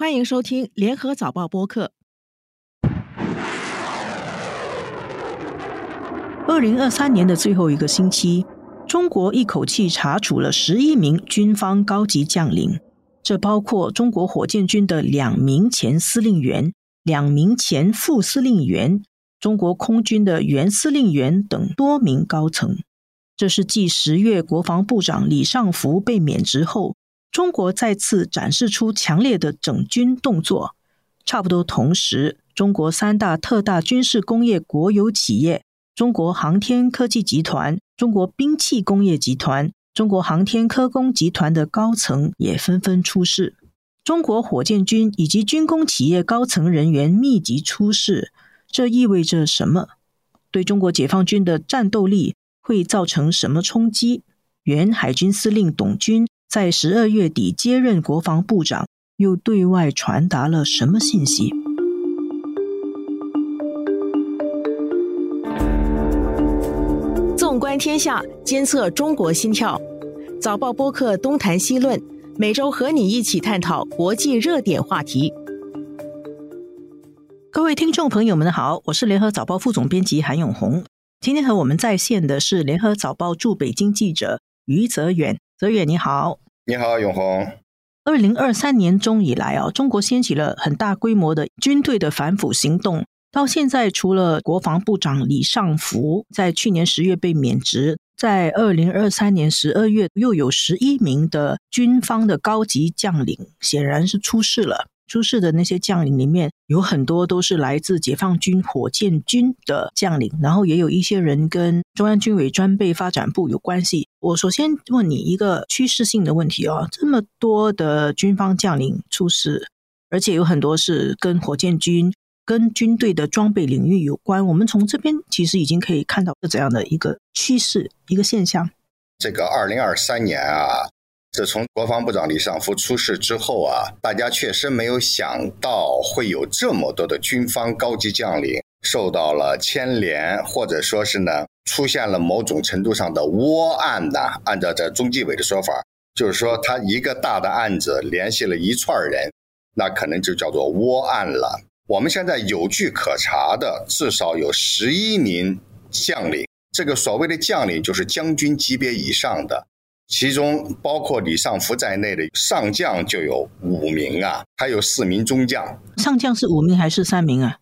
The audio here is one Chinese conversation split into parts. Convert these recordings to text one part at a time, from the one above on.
欢迎收听联合早报播客。二零二三年的最后一个星期，中国一口气查处了十一名军方高级将领，这包括中国火箭军的两名前司令员、两名前副司令员、中国空军的原司令员等多名高层。这是继十月国防部长李尚福被免职后。中国再次展示出强烈的整军动作。差不多同时，中国三大特大军事工业国有企业——中国航天科技集团、中国兵器工业集团、中国航天科工集团的高层也纷纷出事。中国火箭军以及军工企业高层人员密集出事，这意味着什么？对中国解放军的战斗力会造成什么冲击？原海军司令董军。在十二月底接任国防部长，又对外传达了什么信息？纵观天下，监测中国心跳。早报播客东谈西论，每周和你一起探讨国际热点话题。各位听众朋友们好，我是联合早报副总编辑韩永红。今天和我们在线的是联合早报驻北京记者余泽远。泽远你好，你好永红。二零二三年中以来啊，中国掀起了很大规模的军队的反腐行动。到现在，除了国防部长李尚福在去年十月被免职，在二零二三年十二月又有十一名的军方的高级将领显然是出事了。出事的那些将领里面有很多都是来自解放军火箭军的将领，然后也有一些人跟中央军委装备发展部有关系。我首先问你一个趋势性的问题哦，这么多的军方将领出事，而且有很多是跟火箭军、跟军队的装备领域有关，我们从这边其实已经可以看到是怎样的一个趋势、一个现象。这个二零二三年啊。自从国防部长李尚福出事之后啊，大家确实没有想到会有这么多的军方高级将领受到了牵连，或者说是呢出现了某种程度上的窝案呢。按照这中纪委的说法，就是说他一个大的案子联系了一串人，那可能就叫做窝案了。我们现在有据可查的至少有十一名将领，这个所谓的将领就是将军级别以上的。其中包括李尚福在内的上将就有五名啊，还有四名中将。上将是五名还是三名啊？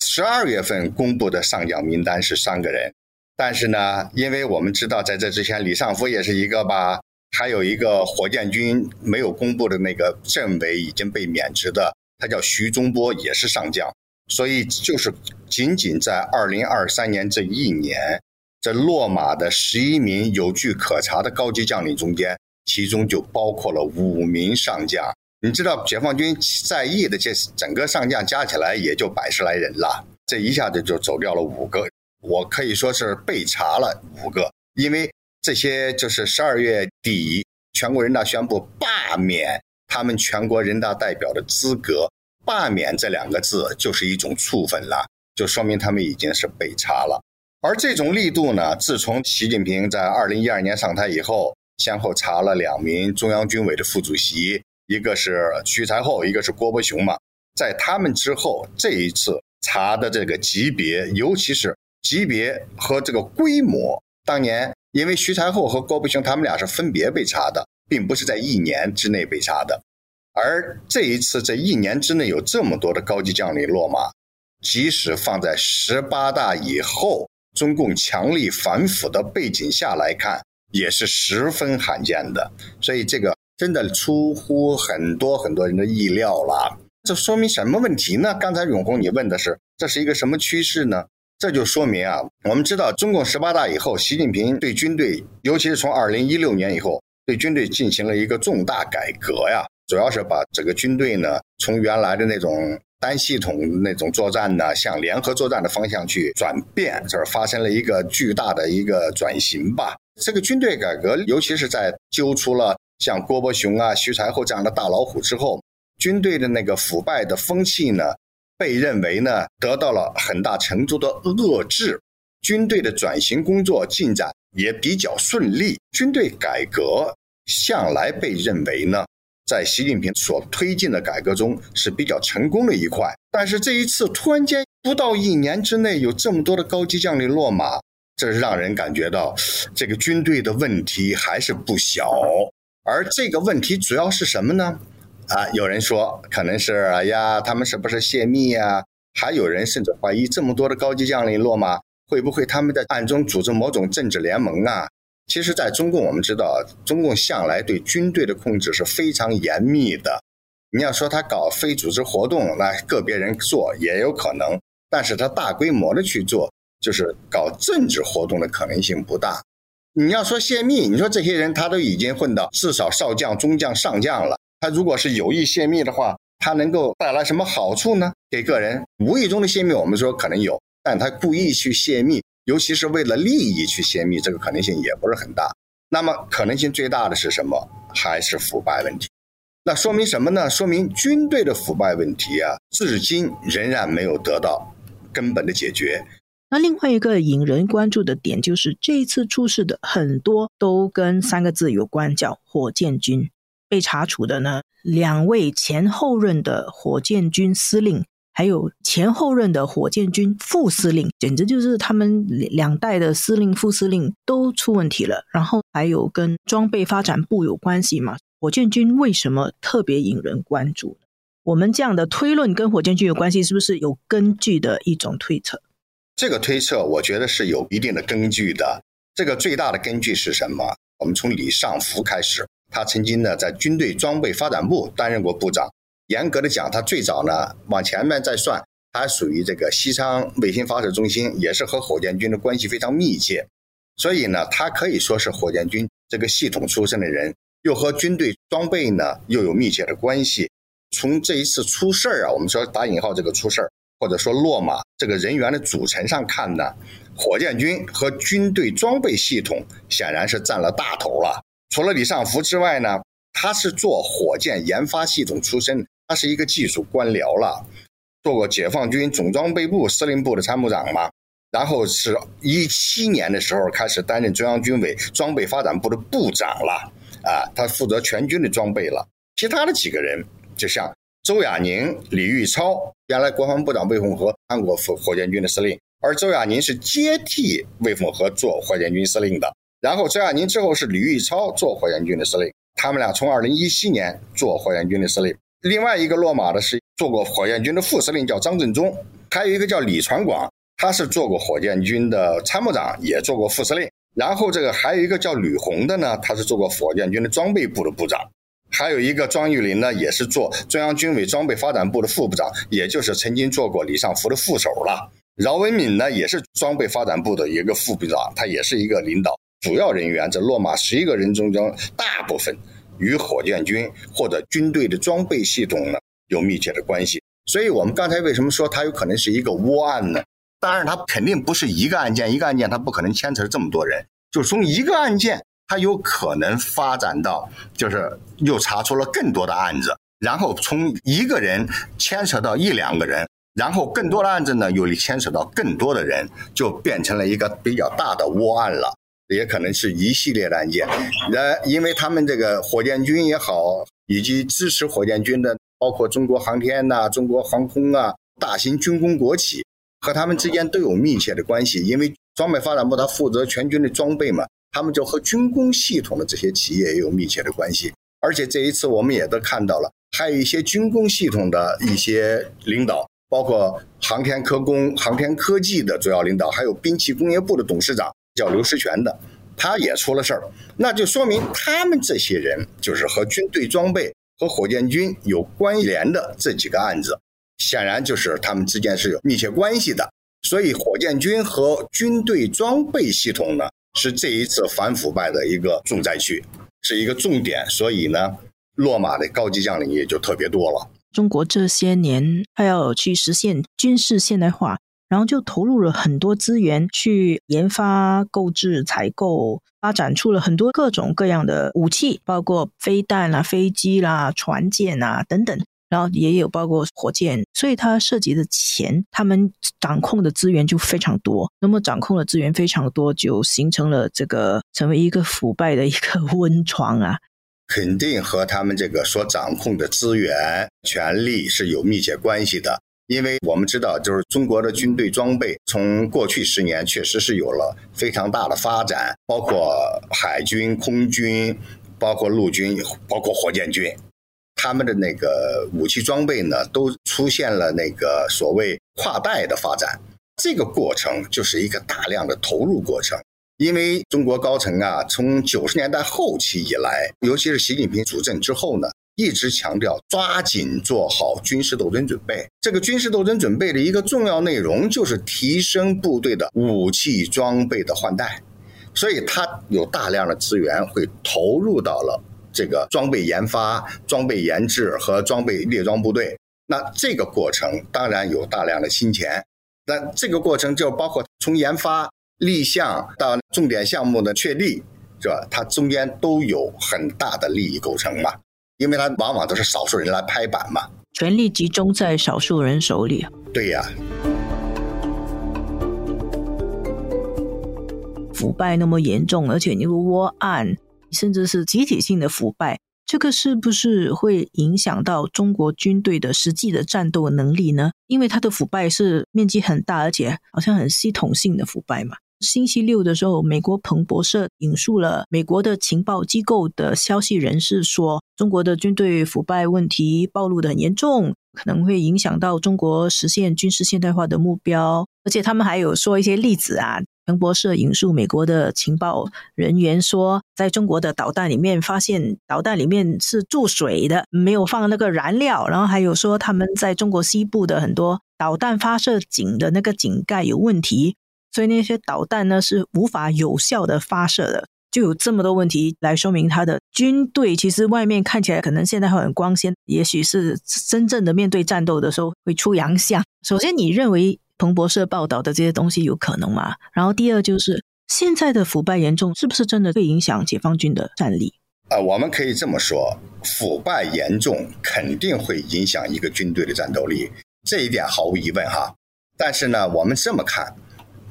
十二月份公布的上将名单是三个人，但是呢，因为我们知道在这之前李尚福也是一个吧，还有一个火箭军没有公布的那个政委已经被免职的，他叫徐忠波，也是上将。所以就是仅仅在二零二三年这一年。这落马的十一名有据可查的高级将领中间，其中就包括了五名上将。你知道，解放军在役的这整个上将加起来也就百十来人了，这一下子就走掉了五个。我可以说是被查了五个，因为这些就是十二月底全国人大宣布罢免他们全国人大代表的资格，罢免这两个字就是一种处分了，就说明他们已经是被查了。而这种力度呢，自从习近平在二零一二年上台以后，先后查了两名中央军委的副主席，一个是徐才厚，一个是郭伯雄嘛。在他们之后，这一次查的这个级别，尤其是级别和这个规模，当年因为徐才厚和郭伯雄他们俩是分别被查的，并不是在一年之内被查的。而这一次这一年之内有这么多的高级将领落马，即使放在十八大以后。中共强力反腐的背景下来看，也是十分罕见的，所以这个真的出乎很多很多人的意料了。这说明什么问题呢？刚才永红你问的是，这是一个什么趋势呢？这就说明啊，我们知道中共十八大以后，习近平对军队，尤其是从二零一六年以后，对军队进行了一个重大改革呀，主要是把整个军队呢，从原来的那种。单系统那种作战呢，向联合作战的方向去转变，这儿发生了一个巨大的一个转型吧。这个军队改革，尤其是在揪出了像郭伯雄啊、徐才厚这样的大老虎之后，军队的那个腐败的风气呢，被认为呢得到了很大程度的遏制，军队的转型工作进展也比较顺利。军队改革向来被认为呢。在习近平所推进的改革中是比较成功的一块。但是这一次突然间不到一年之内有这么多的高级将领落马，这是让人感觉到这个军队的问题还是不小。而这个问题主要是什么呢？啊，有人说可能是哎呀，他们是不是泄密呀？还有人甚至怀疑这么多的高级将领落马，会不会他们在暗中组织某种政治联盟啊？其实，在中共，我们知道，中共向来对军队的控制是非常严密的。你要说他搞非组织活动，那个别人做也有可能，但是他大规模的去做，就是搞政治活动的可能性不大。你要说泄密，你说这些人他都已经混到至少少将、中将、上将了，他如果是有意泄密的话，他能够带来什么好处呢？给个人无意中的泄密，我们说可能有，但他故意去泄密。尤其是为了利益去泄密，这个可能性也不是很大。那么可能性最大的是什么？还是腐败问题？那说明什么呢？说明军队的腐败问题啊，至今仍然没有得到根本的解决。那另外一个引人关注的点就是，这一次出事的很多都跟三个字有关，叫火箭军。被查处的呢，两位前后任的火箭军司令。还有前后任的火箭军副司令，简直就是他们两代的司令、副司令都出问题了。然后还有跟装备发展部有关系嘛？火箭军为什么特别引人关注？我们这样的推论跟火箭军有关系，是不是有根据的一种推测？这个推测我觉得是有一定的根据的。这个最大的根据是什么？我们从李尚福开始，他曾经呢在军队装备发展部担任过部长。严格的讲，他最早呢往前面再算，他属于这个西昌卫星发射中心，也是和火箭军的关系非常密切，所以呢，他可以说是火箭军这个系统出身的人，又和军队装备呢又有密切的关系。从这一次出事儿啊，我们说打引号这个出事儿，或者说落马这个人员的组成上看呢，火箭军和军队装备系统显然是占了大头了。除了李尚福之外呢，他是做火箭研发系统出身。他是一个技术官僚了，做过解放军总装备部司令部的参谋长嘛，然后是一七年的时候开始担任中央军委装备发展部的部长了，啊，他负责全军的装备了。其他的几个人，就像周亚宁、李玉超，原来国防部长魏凤和当过火火箭军的司令，而周亚宁是接替魏凤和做火箭军司令的，然后周亚宁之后是李玉超做火箭军的司令，他们俩从二零一七年做火箭军的司令。另外一个落马的是做过火箭军的副司令，叫张振中；还有一个叫李传广，他是做过火箭军的参谋长，也做过副司令。然后这个还有一个叫吕红的呢，他是做过火箭军的装备部的部长。还有一个庄玉林呢，也是做中央军委装备发展部的副部长，也就是曾经做过李尚福的副手了。饶文敏呢，也是装备发展部的一个副部长，他也是一个领导。主要人员这落马十一个人中间，大部分。与火箭军或者军队的装备系统呢有密切的关系，所以我们刚才为什么说它有可能是一个窝案呢？当然，它肯定不是一个案件，一个案件它不可能牵扯这么多人。就从一个案件，它有可能发展到就是又查出了更多的案子，然后从一个人牵扯到一两个人，然后更多的案子呢又牵扯到更多的人，就变成了一个比较大的窝案了。也可能是一系列的案件，呃，因为他们这个火箭军也好，以及支持火箭军的，包括中国航天呐、中国航空啊，大型军工国企和他们之间都有密切的关系。因为装备发展部他负责全军的装备嘛，他们就和军工系统的这些企业也有密切的关系。而且这一次我们也都看到了，还有一些军工系统的一些领导，包括航天科工、航天科技的主要领导，还有兵器工业部的董事长。叫刘石泉的，他也出了事儿，那就说明他们这些人就是和军队装备和火箭军有关联的这几个案子，显然就是他们之间是有密切关系的。所以，火箭军和军队装备系统呢，是这一次反腐败的一个重灾区，是一个重点。所以呢，落马的高级将领也就特别多了。中国这些年还要去实现军事现代化。然后就投入了很多资源去研发、购置、采购，发展出了很多各种各样的武器，包括飞弹啦、飞机啦、船舰啊等等。然后也有包括火箭，所以它涉及的钱，他们掌控的资源就非常多。那么掌控的资源非常多，就形成了这个成为一个腐败的一个 温床啊。肯定和他们这个所掌控的资源、权力是有密切关系的。因为我们知道，就是中国的军队装备从过去十年确实是有了非常大的发展，包括海军、空军，包括陆军，包括火箭军，他们的那个武器装备呢，都出现了那个所谓跨代的发展。这个过程就是一个大量的投入过程。因为中国高层啊，从九十年代后期以来，尤其是习近平主政之后呢。一直强调抓紧做好军事斗争准备。这个军事斗争准备的一个重要内容就是提升部队的武器装备的换代，所以它有大量的资源会投入到了这个装备研发、装备研制和装备列装部队。那这个过程当然有大量的金钱，那这个过程就包括从研发立项到重点项目的确立，是吧？它中间都有很大的利益构成嘛。因为它往往都是少数人来拍板嘛，权力集中在少数人手里。对呀，腐败那么严重，而且那个窝案甚至是集体性的腐败，这个是不是会影响到中国军队的实际的战斗能力呢？因为它的腐败是面积很大，而且好像很系统性的腐败嘛。星期六的时候，美国彭博社引述了美国的情报机构的消息人士说，中国的军队腐败问题暴露的很严重，可能会影响到中国实现军事现代化的目标。而且他们还有说一些例子啊。彭博社引述美国的情报人员说，在中国的导弹里面发现导弹里面是注水的，没有放那个燃料。然后还有说，他们在中国西部的很多导弹发射井的那个井盖有问题。所以那些导弹呢是无法有效的发射的，就有这么多问题来说明他的军队其实外面看起来可能现在会很光鲜，也许是真正的面对战斗的时候会出洋相。首先，你认为彭博社报道的这些东西有可能吗？然后，第二就是现在的腐败严重，是不是真的会影响解放军的战力？呃，我们可以这么说，腐败严重肯定会影响一个军队的战斗力，这一点毫无疑问哈。但是呢，我们这么看。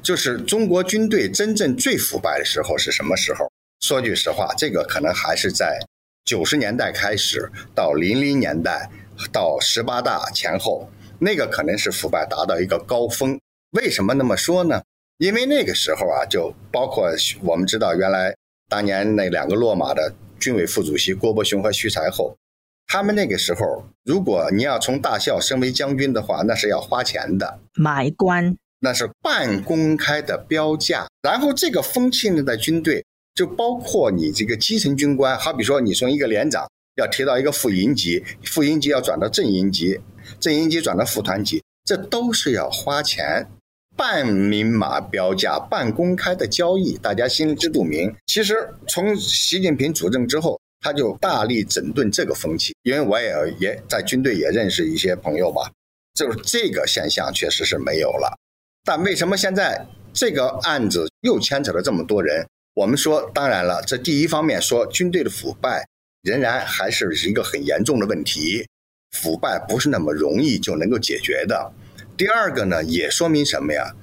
就是中国军队真正最腐败的时候是什么时候？说句实话，这个可能还是在九十年代开始到零零年代到十八大前后，那个可能是腐败达到一个高峰。为什么那么说呢？因为那个时候啊，就包括我们知道，原来当年那两个落马的军委副主席郭伯雄和徐才厚，他们那个时候，如果你要从大校升为将军的话，那是要花钱的，买官。那是半公开的标价，然后这个风气呢，在军队就包括你这个基层军官，好比说你从一个连长要提到一个副营级，副营级要转到正营级，正营级转到副团级，这都是要花钱，半明码标价、半公开的交易，大家心知肚明。其实从习近平主政之后，他就大力整顿这个风气，因为我也也在军队也认识一些朋友吧，就是这个现象确实是没有了。但为什么现在这个案子又牵扯了这么多人？我们说，当然了，这第一方面说军队的腐败仍然还是一个很严重的问题，腐败不是那么容易就能够解决的。第二个呢，也说明什么呀？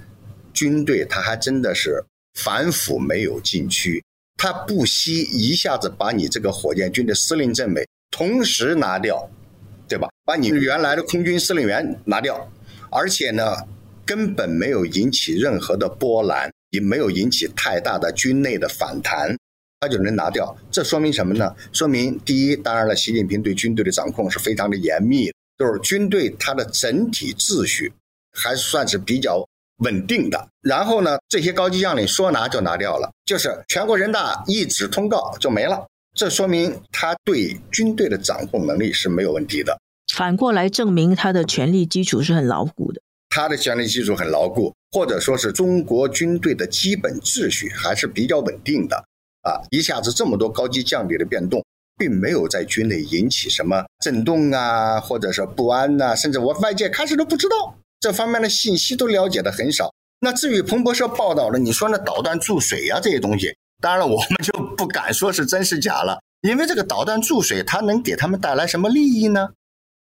军队他还真的是反腐没有禁区，他不惜一下子把你这个火箭军的司令政委同时拿掉，对吧？把你原来的空军司令员拿掉，而且呢。根本没有引起任何的波澜，也没有引起太大的军内的反弹，他就能拿掉。这说明什么呢？说明第一，当然了，习近平对军队的掌控是非常的严密，就是军队它的整体秩序还算是比较稳定的。然后呢，这些高级将领说拿就拿掉了，就是全国人大一纸通告就没了。这说明他对军队的掌控能力是没有问题的。反过来证明他的权力基础是很牢固的。他的权力基础很牢固，或者说是中国军队的基本秩序还是比较稳定的啊！一下子这么多高级将领的变动，并没有在军内引起什么震动啊，或者说不安呐，甚至我外界开始都不知道这方面的信息，都了解的很少。那至于彭博社报道的，你说那导弹注水呀这些东西，当然了，我们就不敢说是真是假了，因为这个导弹注水，它能给他们带来什么利益呢？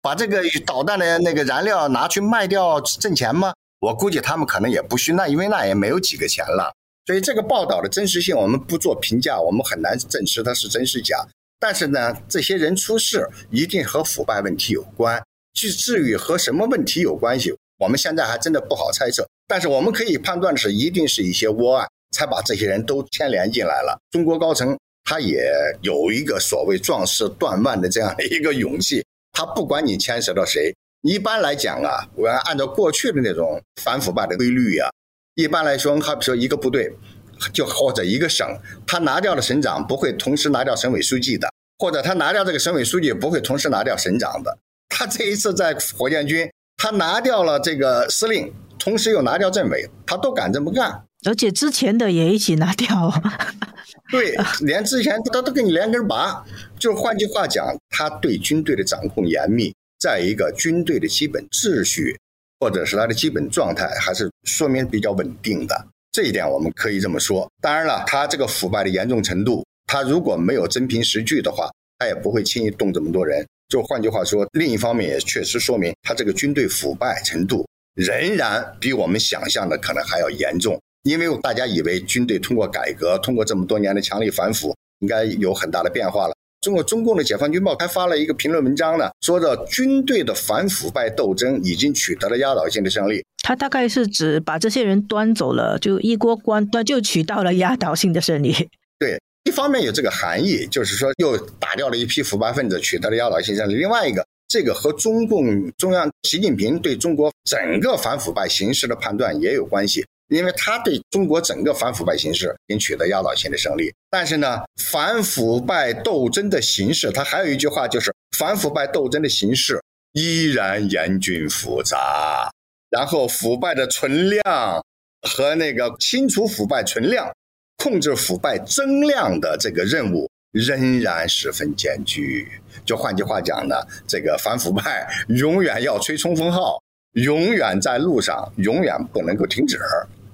把这个导弹的那个燃料拿去卖掉挣钱吗？我估计他们可能也不需那，因为那也没有几个钱了。所以这个报道的真实性我们不做评价，我们很难证实它是真是假。但是呢，这些人出事一定和腐败问题有关。至至于和什么问题有关系，我们现在还真的不好猜测。但是我们可以判断的是，一定是一些窝案才把这些人都牵连进来了。中国高层他也有一个所谓壮士断腕的这样的一个勇气，他不管你牵涉到谁。一般来讲啊，我要按照过去的那种反腐败的规律啊，一般来说，好比说一个部队，就或者一个省，他拿掉了省长，不会同时拿掉省委书记的，或者他拿掉这个省委书记，不会同时拿掉省长的。他这一次在火箭军，他拿掉了这个司令，同时又拿掉政委，他都敢这么干，而且之前的也一起拿掉。对，连之前他都给你连根拔。就是换句话讲，他对军队的掌控严密，在一个军队的基本秩序或者是他的基本状态，还是说明比较稳定的。这一点我们可以这么说。当然了，他这个腐败的严重程度，他如果没有真凭实据的话，他也不会轻易动这么多人。就换句话说，另一方面也确实说明他这个军队腐败程度仍然比我们想象的可能还要严重。因为大家以为军队通过改革，通过这么多年的强力反腐，应该有很大的变化了。中国中共的解放军报还发了一个评论文章呢，说的军队的反腐败斗争已经取得了压倒性的胜利。他大概是指把这些人端走了，就一锅端端就取到了压倒性的胜利。对。一方面有这个含义，就是说又打掉了一批腐败分子，取得了压倒性胜利。另外一个，这个和中共中央习近平对中国整个反腐败形势的判断也有关系，因为他对中国整个反腐败形势已经取得压倒性的胜利。但是呢，反腐败斗争的形势，他还有一句话，就是反腐败斗争的形势依然严峻复杂，然后腐败的存量和那个清除腐败存量。控制腐败增量的这个任务仍然十分艰巨。就换句话讲呢，这个反腐败永远要吹冲锋号，永远在路上，永远不能够停止。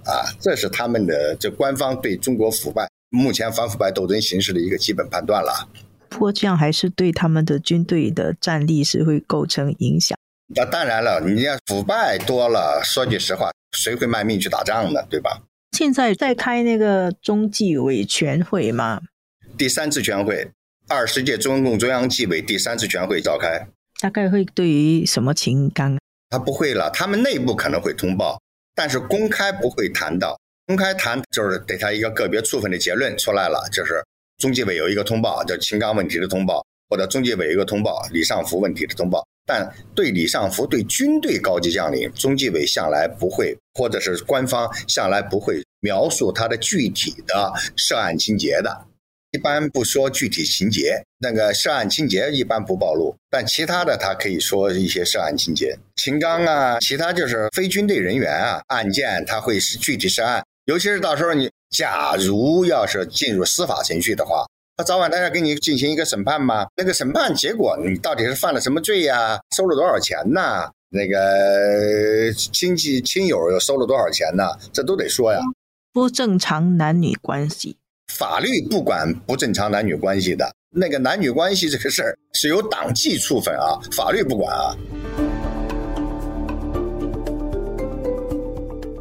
啊，这是他们的这官方对中国腐败目前反腐败斗争形势的一个基本判断了。不过这样还是对他们的军队的战力是会构成影响。那当然了，你要腐败多了，说句实话，谁会卖命去打仗呢？对吧？现在在开那个中纪委全会吗？第三次全会，二十届中共中央纪委第三次全会召开。大概会对于什么情纲？他不会了，他们内部可能会通报，但是公开不会谈到。公开谈就是给他一个个别处分的结论出来了，就是中纪委有一个通报，叫秦刚问题的通报，或者中纪委一个通报李尚福问题的通报。但对李尚福对军队高级将领，中纪委向来不会，或者是官方向来不会描述他的具体的涉案情节的，一般不说具体情节。那个涉案情节一般不暴露，但其他的他可以说一些涉案情节。秦刚啊，其他就是非军队人员啊，案件他会是具体涉案，尤其是到时候你假如要是进入司法程序的话。他早晚他要给你进行一个审判嘛？那个审判结果，你到底是犯了什么罪呀？收了多少钱呢？那个亲戚亲友又收了多少钱呢？这都得说呀。不正常男女关系，法律不管不正常男女关系的，那个男女关系这个事儿是由党纪处分啊，法律不管啊。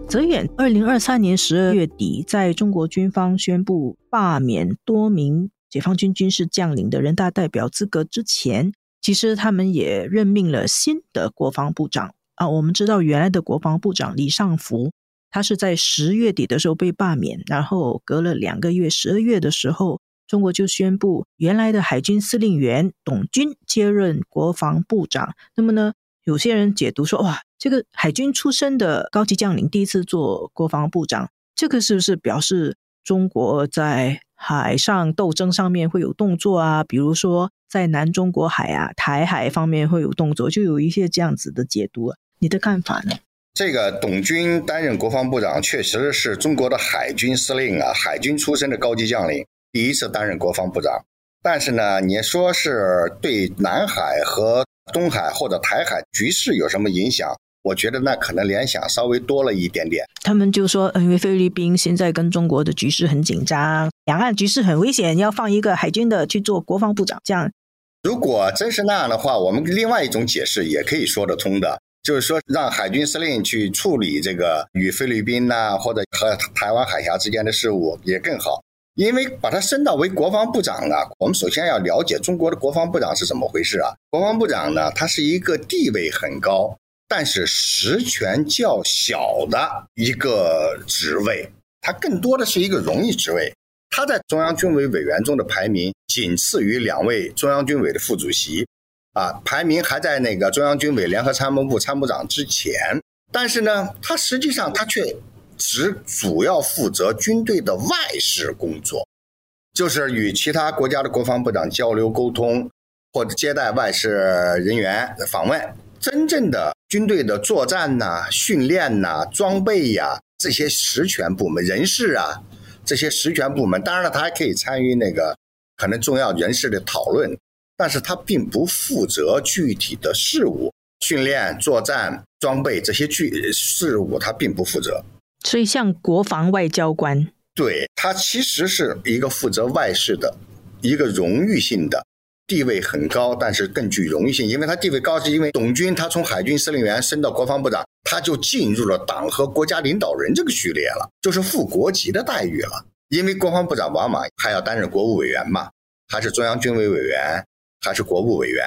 泽远，二零二三年十二月底，在中国军方宣布罢免多名。解放军军事将领的人大代表资格之前，其实他们也任命了新的国防部长啊。我们知道，原来的国防部长李尚福，他是在十月底的时候被罢免，然后隔了两个月，十二月的时候，中国就宣布原来的海军司令员董军接任国防部长。那么呢，有些人解读说，哇，这个海军出身的高级将领第一次做国防部长，这个是不是表示中国在？海上斗争上面会有动作啊，比如说在南中国海啊、台海方面会有动作，就有一些这样子的解读。你的看法呢？这个董军担任国防部长，确实是中国的海军司令啊，海军出身的高级将领，第一次担任国防部长。但是呢，你说是对南海和东海或者台海局势有什么影响？我觉得那可能联想稍微多了一点点。他们就说，因为菲律宾现在跟中国的局势很紧张，两岸局势很危险，要放一个海军的去做国防部长。这样，如果真是那样的话，我们另外一种解释也可以说得通的，就是说让海军司令去处理这个与菲律宾呐或者和台湾海峡之间的事务也更好。因为把他升到为国防部长呢，我们首先要了解中国的国防部长是怎么回事啊？国防部长呢，他是一个地位很高，但是实权较小的一个职位，他更多的是一个荣誉职位。他在中央军委委员中的排名仅次于两位中央军委的副主席，啊，排名还在那个中央军委联合参谋部参谋长之前。但是呢，他实际上他却。只主要负责军队的外事工作，就是与其他国家的国防部长交流沟通，或者接待外事人员访问。真正的军队的作战呐、训练呐、装备呀这些实权部门人事啊，这些实权部门，当然了，他还可以参与那个可能重要人事的讨论，但是他并不负责具体的事务、训练、作战、装备这些具事务，他并不负责。所以，像国防外交官，对他其实是一个负责外事的，一个荣誉性的，地位很高，但是更具荣誉性。因为他地位高，是因为董军他从海军司令员升到国防部长，他就进入了党和国家领导人这个序列了，就是副国级的待遇了。因为国防部长往往还要担任国务委员嘛，还是中央军委委员，还是国务委员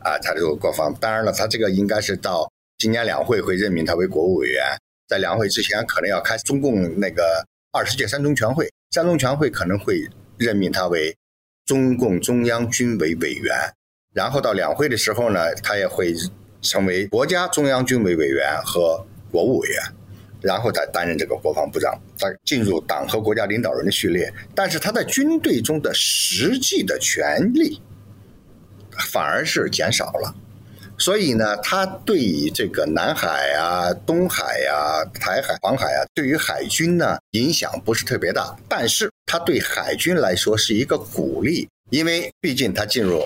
啊？他这个国防，当然了，他这个应该是到今年两会会任命他为国务委员。在两会之前，可能要开中共那个二十届三中全会，三中全会可能会任命他为中共中央军委委员，然后到两会的时候呢，他也会成为国家中央军委委员和国务委员，然后再担任这个国防部长，再进入党和国家领导人的序列。但是他在军队中的实际的权力反而是减少了。所以呢，他对于这个南海啊、东海啊、台海、黄海啊，对于海军呢影响不是特别大。但是，他对海军来说是一个鼓励，因为毕竟他进入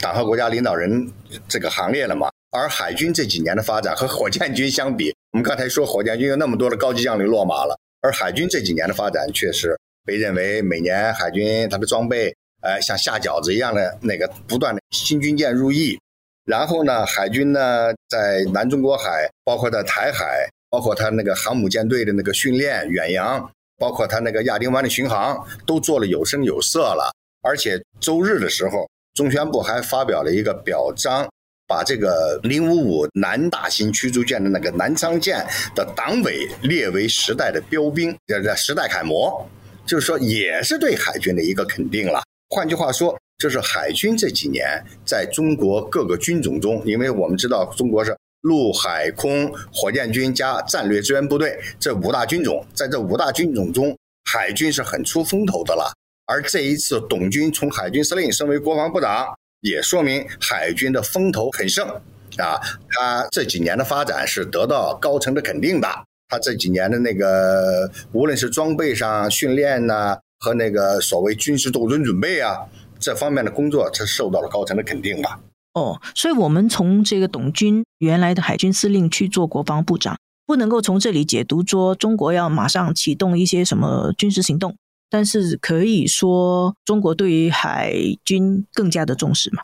党和国家领导人这个行列了嘛。而海军这几年的发展和火箭军相比，我们刚才说火箭军有那么多的高级将领落马了，而海军这几年的发展却是被认为每年海军它的装备，呃，像下饺子一样的那个不断的新军舰入役。然后呢，海军呢在南中国海，包括在台海，包括他那个航母舰队的那个训练、远洋，包括他那个亚丁湾的巡航，都做了有声有色了。而且周日的时候，中宣部还发表了一个表彰，把这个零五五南大型驱逐舰的那个南昌舰的党委列为时代的标兵，叫叫时代楷模，就是说也是对海军的一个肯定了。换句话说。就是海军这几年在中国各个军种中，因为我们知道中国是陆海空火箭军加战略支援部队这五大军种，在这五大军种中，海军是很出风头的了。而这一次董军从海军司令升为国防部长，也说明海军的风头很盛啊。他这几年的发展是得到高层的肯定的。他这几年的那个，无论是装备上训练呐，和那个所谓军事斗争准备啊。这方面的工作，是受到了高层的肯定吧？哦，所以，我们从这个董军原来的海军司令去做国防部长，不能够从这里解读说中国要马上启动一些什么军事行动，但是可以说中国对于海军更加的重视嘛？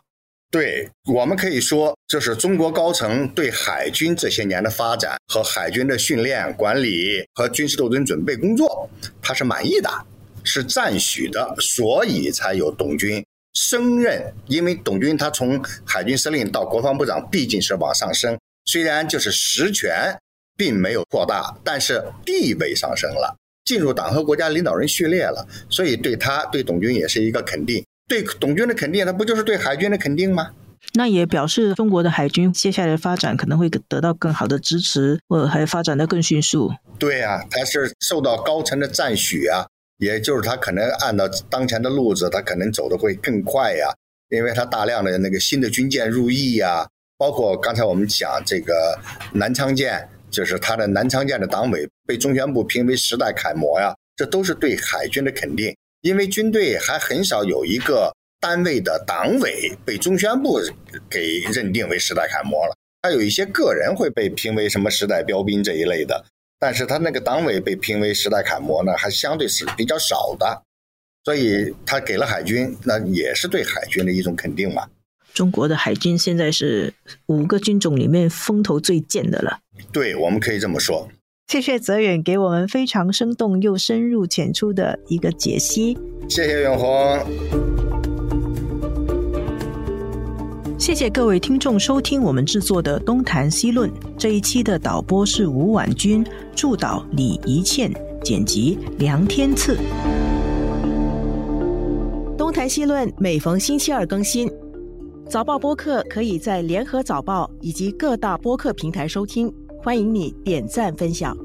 对，我们可以说，就是中国高层对海军这些年的发展和海军的训练、管理和军事斗争准备工作，他是满意的，是赞许的，所以才有董军。升任，因为董军他从海军司令到国防部长，毕竟是往上升。虽然就是实权并没有扩大，但是地位上升了，进入党和国家领导人序列了，所以对他对董军也是一个肯定。对董军的肯定，那不就是对海军的肯定吗？那也表示中国的海军接下来的发展可能会得到更好的支持，或者还发展的更迅速。对呀，他是受到高层的赞许啊。也就是他可能按照当前的路子，他可能走的会更快呀，因为他大量的那个新的军舰入役呀，包括刚才我们讲这个南昌舰，就是他的南昌舰的党委被中宣部评为时代楷模呀，这都是对海军的肯定。因为军队还很少有一个单位的党委被中宣部给认定为时代楷模了，还有一些个人会被评为什么时代标兵这一类的。但是他那个党委被评为时代楷模呢，还相对是比较少的，所以他给了海军，那也是对海军的一种肯定嘛。中国的海军现在是五个军种里面风头最健的了。对，我们可以这么说。谢谢泽远给我们非常生动又深入浅出的一个解析。谢谢永红。谢谢各位听众收听我们制作的《东谈西论》这一期的导播是吴婉君，助导李怡倩，剪辑梁天赐。《东谈西论》每逢星期二更新，早报播客可以在联合早报以及各大播客平台收听。欢迎你点赞分享。